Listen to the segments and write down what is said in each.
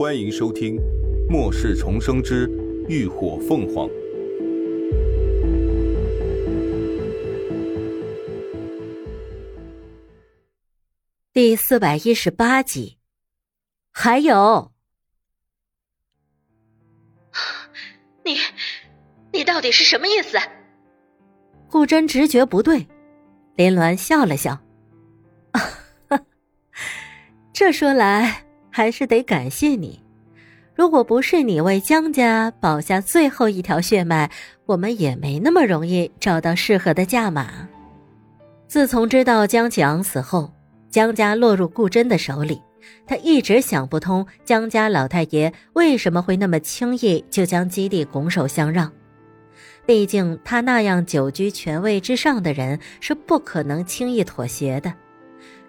欢迎收听《末世重生之浴火凤凰》第四百一十八集。还有，你，你到底是什么意思？顾真直觉不对，林鸾笑了笑。这说来还是得感谢你，如果不是你为江家保下最后一条血脉，我们也没那么容易找到适合的价码。自从知道江启昂死后，江家落入顾真的手里，他一直想不通江家老太爷为什么会那么轻易就将基地拱手相让。毕竟他那样久居权位之上的人是不可能轻易妥协的。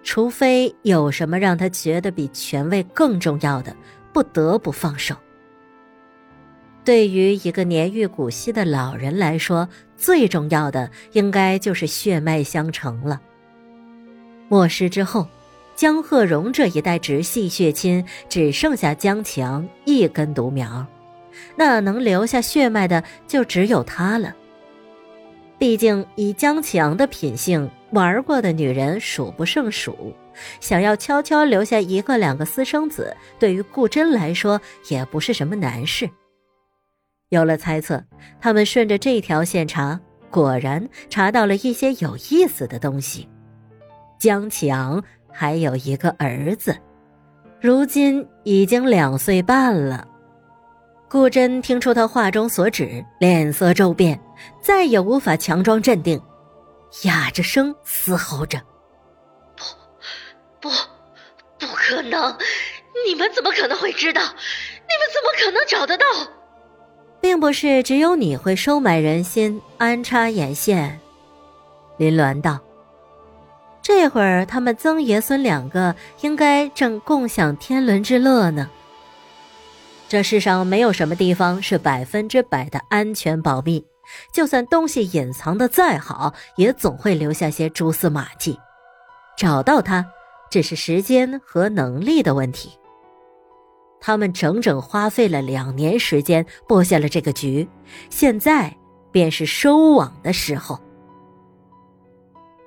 除非有什么让他觉得比权位更重要的，不得不放手。对于一个年逾古稀的老人来说，最重要的应该就是血脉相承了。末世之后，江鹤荣这一代直系血亲只剩下江强一根独苗，那能留下血脉的就只有他了。毕竟以江强的品性。玩过的女人数不胜数，想要悄悄留下一个两个私生子，对于顾真来说也不是什么难事。有了猜测，他们顺着这条线查，果然查到了一些有意思的东西。江启昂还有一个儿子，如今已经两岁半了。顾真听出他话中所指，脸色骤变，再也无法强装镇定。哑着声嘶吼着：“不，不，不可能！你们怎么可能会知道？你们怎么可能找得到？并不是只有你会收买人心、安插眼线。”林鸾道：“这会儿他们曾爷孙两个应该正共享天伦之乐呢。这世上没有什么地方是百分之百的安全保密。”就算东西隐藏的再好，也总会留下些蛛丝马迹。找到他，只是时间和能力的问题。他们整整花费了两年时间布下了这个局，现在便是收网的时候。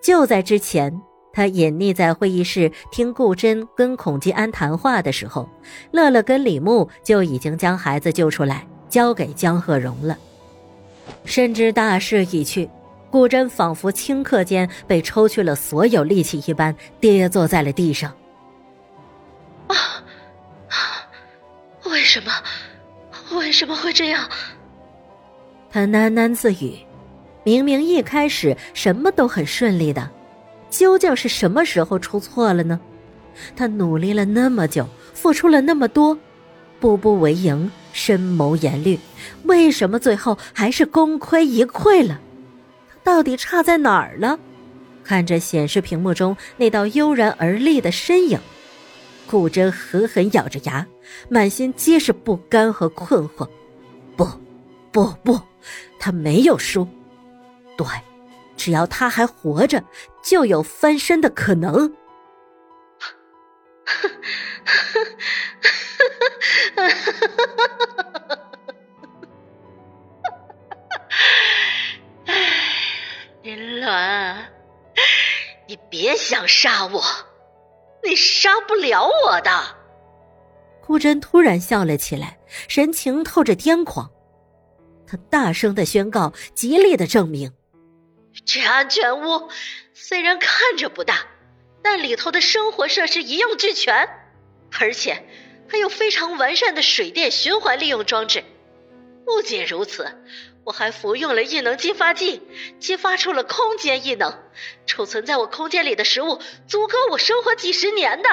就在之前，他隐匿在会议室听顾真跟孔吉安谈话的时候，乐乐跟李牧就已经将孩子救出来，交给江鹤荣了。深知大势已去，顾真仿佛顷刻间被抽去了所有力气一般，跌坐在了地上。啊！为什么？为什么会这样？他喃喃自语：“明明一开始什么都很顺利的，究竟是什么时候出错了呢？他努力了那么久，付出了那么多。”步步为营，深谋严虑，为什么最后还是功亏一篑了？到底差在哪儿了？看着显示屏幕中那道悠然而立的身影，顾真狠狠咬着牙，满心皆是不甘和困惑。不，不，不，他没有输。对，只要他还活着，就有翻身的可能。杀我，你杀不了我的。顾真突然笑了起来，神情透着癫狂。他大声的宣告，极力的证明：这安全屋虽然看着不大，但里头的生活设施一应俱全，而且。还有非常完善的水电循环利用装置。不仅如此，我还服用了异能激发剂，激发出了空间异能，储存在我空间里的食物足够我生活几十年的。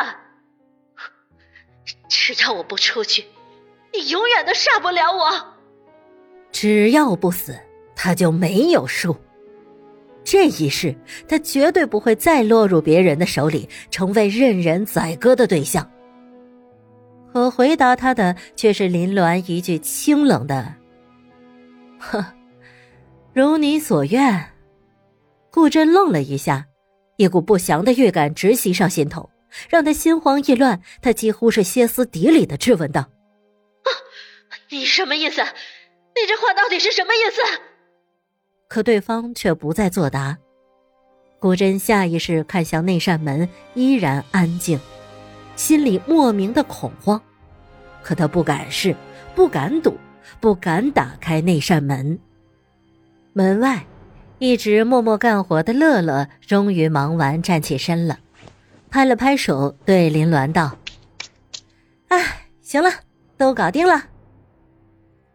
只要我不出去，你永远都杀不了我。只要不死，他就没有输。这一世，他绝对不会再落入别人的手里，成为任人宰割的对象。可回答他的却是林鸾一句清冷的：“呵，如你所愿。”顾真愣了一下，一股不祥的预感直袭上心头，让他心慌意乱。他几乎是歇斯底里的质问道：“啊你什么意思？你这话到底是什么意思？可对方却不再作答。顾真下意识看向那扇门，依然安静，心里莫名的恐慌。可他不敢试，不敢赌，不敢打开那扇门。门外，一直默默干活的乐乐终于忙完，站起身了，拍了拍手，对林鸾道：“哎，行了，都搞定了。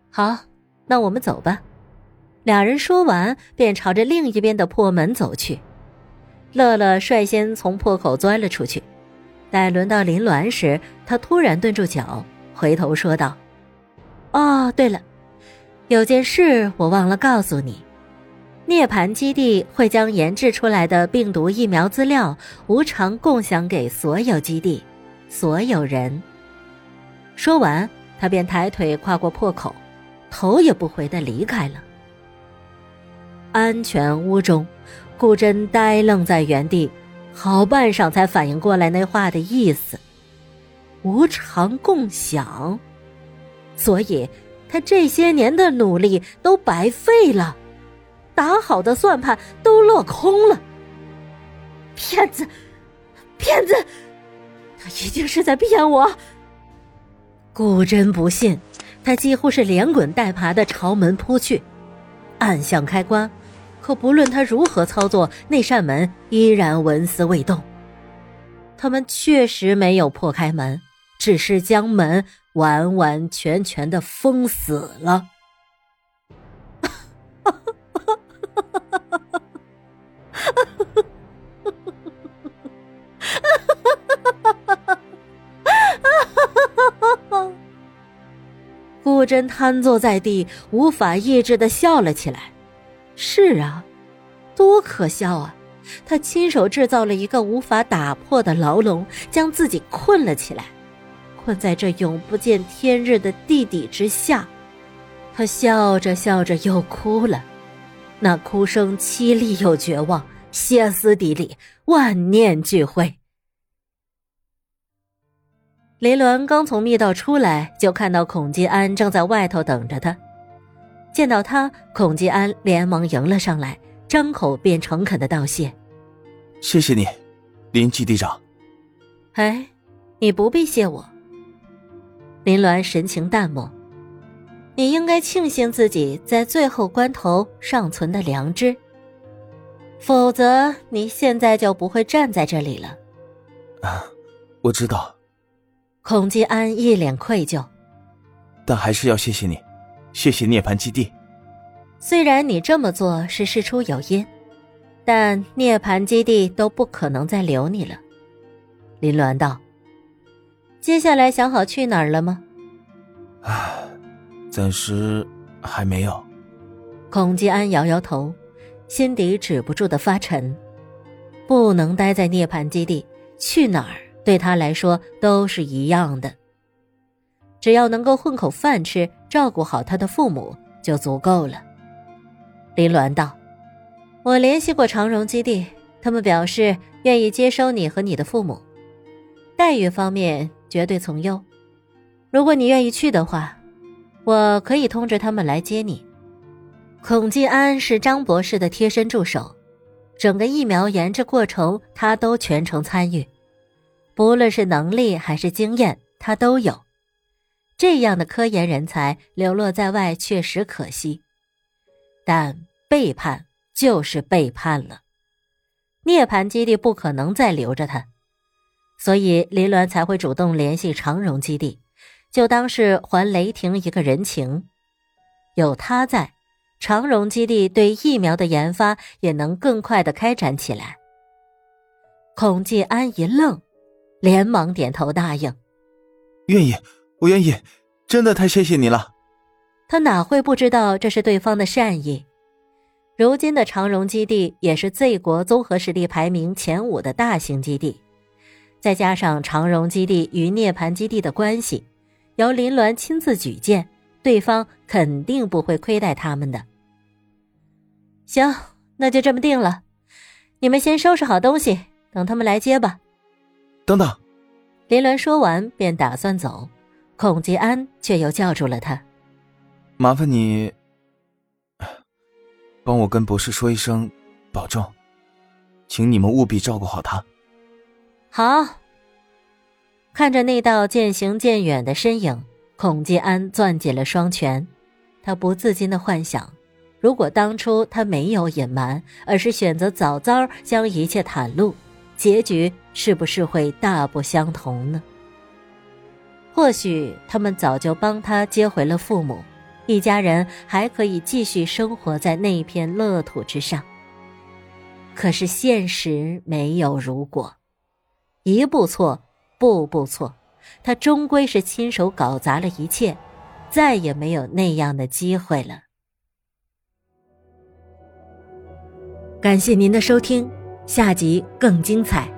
好，那我们走吧。”俩人说完，便朝着另一边的破门走去。乐乐率先从破口钻了出去，待轮到林鸾时，他突然顿住脚，回头说道：“哦，对了，有件事我忘了告诉你。涅槃基地会将研制出来的病毒疫苗资料无偿共享给所有基地、所有人。”说完，他便抬腿跨过破口，头也不回的离开了。安全屋中，顾真呆愣在原地，好半晌才反应过来那话的意思：无偿共享。所以，他这些年的努力都白费了，打好的算盘都落空了。骗子，骗子，他一定是在骗我。顾真不信，他几乎是连滚带爬的朝门扑去，按响开关。可不论他如何操作，那扇门依然纹丝未动。他们确实没有破开门，只是将门完完全全的封死了。顾真瘫坐在地，无法抑制的笑了起来。是啊，多可笑啊！他亲手制造了一个无法打破的牢笼，将自己困了起来，困在这永不见天日的地底之下。他笑着笑着又哭了，那哭声凄厉又绝望，歇斯底里，万念俱灰。雷伦刚从密道出来，就看到孔吉安正在外头等着他。见到他，孔吉安连忙迎了上来，张口便诚恳的道谢：“谢谢你，林基地长。”“哎，你不必谢我。”林鸾神情淡漠，“你应该庆幸自己在最后关头尚存的良知，否则你现在就不会站在这里了。”“啊，我知道。”孔吉安一脸愧疚，“但还是要谢谢你。”谢谢涅槃基地。虽然你这么做是事出有因，但涅槃基地都不可能再留你了。林鸾道：“接下来想好去哪儿了吗？”唉，暂时还没有。孔吉安摇摇头，心底止不住的发沉。不能待在涅槃基地，去哪儿对他来说都是一样的。只要能够混口饭吃，照顾好他的父母就足够了。林鸾道：“我联系过长荣基地，他们表示愿意接收你和你的父母，待遇方面绝对从优。如果你愿意去的话，我可以通知他们来接你。”孔继安是张博士的贴身助手，整个疫苗研制过程他都全程参与，不论是能力还是经验，他都有。这样的科研人才流落在外确实可惜，但背叛就是背叛了。涅槃基地不可能再留着他，所以林鸾才会主动联系长荣基地，就当是还雷霆一个人情。有他在，长荣基地对疫苗的研发也能更快的开展起来。孔继安一愣，连忙点头答应，愿意。我愿意，真的太谢谢你了。他哪会不知道这是对方的善意？如今的长荣基地也是 Z 国综合实力排名前五的大型基地，再加上长荣基地与涅槃基地的关系，由林鸾亲自举荐，对方肯定不会亏待他们的。行，那就这么定了。你们先收拾好东西，等他们来接吧。等等，林鸾说完便打算走。孔吉安却又叫住了他：“麻烦你帮我跟博士说一声，保重，请你们务必照顾好他。好。看着那道渐行渐远的身影，孔继安攥紧了双拳，他不自禁的幻想。如果当初他没有隐瞒，而是选择早早将一切袒露，结局是不是会大不相同呢？或许他们早就帮他接回了父母，一家人还可以继续生活在那片乐土之上。可是现实没有如果，一步错，步步错，他终归是亲手搞砸了一切，再也没有那样的机会了。感谢您的收听，下集更精彩。